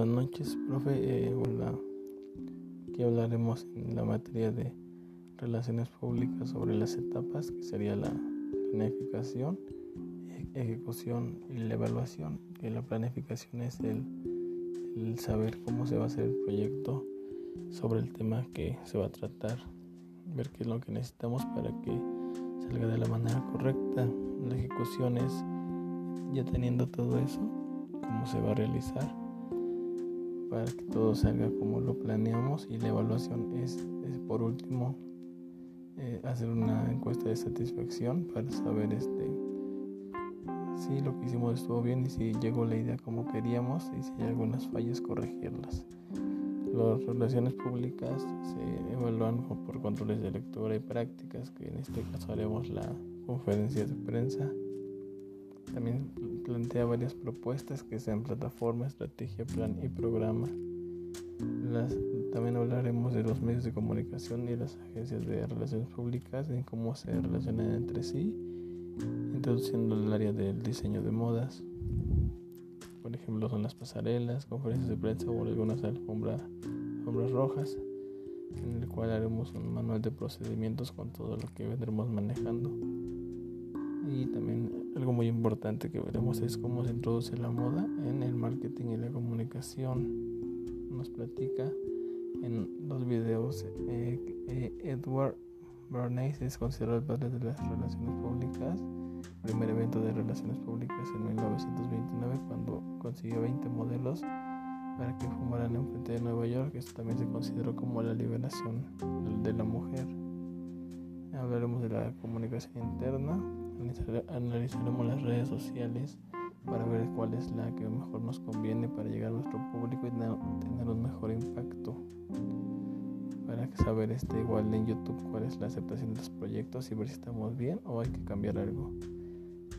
noches, profe. Eh, hola. Aquí hablaremos en la materia de relaciones públicas sobre las etapas, que sería la planificación, ejecución y la evaluación. Que la planificación es el, el saber cómo se va a hacer el proyecto sobre el tema que se va a tratar, ver qué es lo que necesitamos para que salga de la manera correcta. La ejecución es ya teniendo todo eso, cómo se va a realizar para que todo salga como lo planeamos y la evaluación es, por último eh, hacer una encuesta de satisfacción para saber este si lo que hicimos estuvo bien y si llegó la idea como queríamos y si hay algunas fallas corregirlas. Las relaciones públicas se evalúan por controles de lectura y prácticas, que en este caso haremos la conferencia de prensa. También plantea varias propuestas que sean plataforma, estrategia, plan y programa. también hablaremos de los medios de comunicación y las agencias de relaciones públicas y cómo se relacionan entre sí, introduciendo el área del diseño de modas. Por ejemplo, son las pasarelas, conferencias de prensa o algunas alfombras rojas, en el cual haremos un manual de procedimientos con todo lo que vendremos manejando. Algo muy importante que veremos es cómo se introduce la moda en el marketing y la comunicación. Nos platica en los videos eh, eh, Edward Bernays es considerado el padre de las relaciones públicas. Primer evento de relaciones públicas en 1929 cuando consiguió 20 modelos para que fumaran en frente de Nueva York. Esto también se consideró como la liberación de la mujer. Hablaremos de la comunicación interna, analizaremos las redes sociales para ver cuál es la que mejor nos conviene para llegar a nuestro público y tener un mejor impacto. Para saber este igual en YouTube cuál es la aceptación de los proyectos y ver si estamos bien o hay que cambiar algo.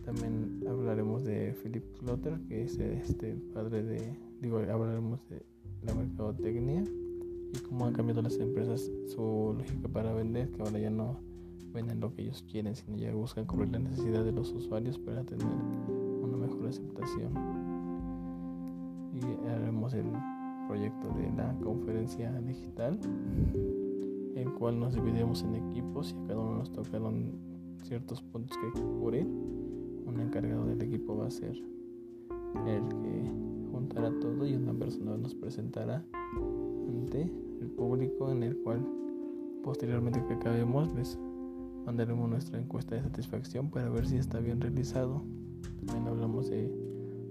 También hablaremos de Philip Klotter, que es este padre de, digo, hablaremos de la mercadotecnia y cómo han cambiado las empresas su lógica para vender, que ahora ya no venden lo que ellos quieren, sino ya buscan cubrir la necesidad de los usuarios para tener una mejor aceptación. Y haremos el proyecto de la conferencia digital, el cual nos dividimos en equipos y a cada uno nos tocaron ciertos puntos que cubrir. Un encargado del equipo va a ser el que juntará todo y una persona nos presentará ante el público en el cual posteriormente que acabemos les mandaremos nuestra encuesta de satisfacción para ver si está bien realizado. También hablamos de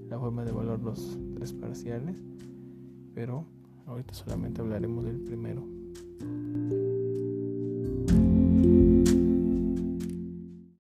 la forma de evaluar los tres parciales, pero ahorita solamente hablaremos del primero.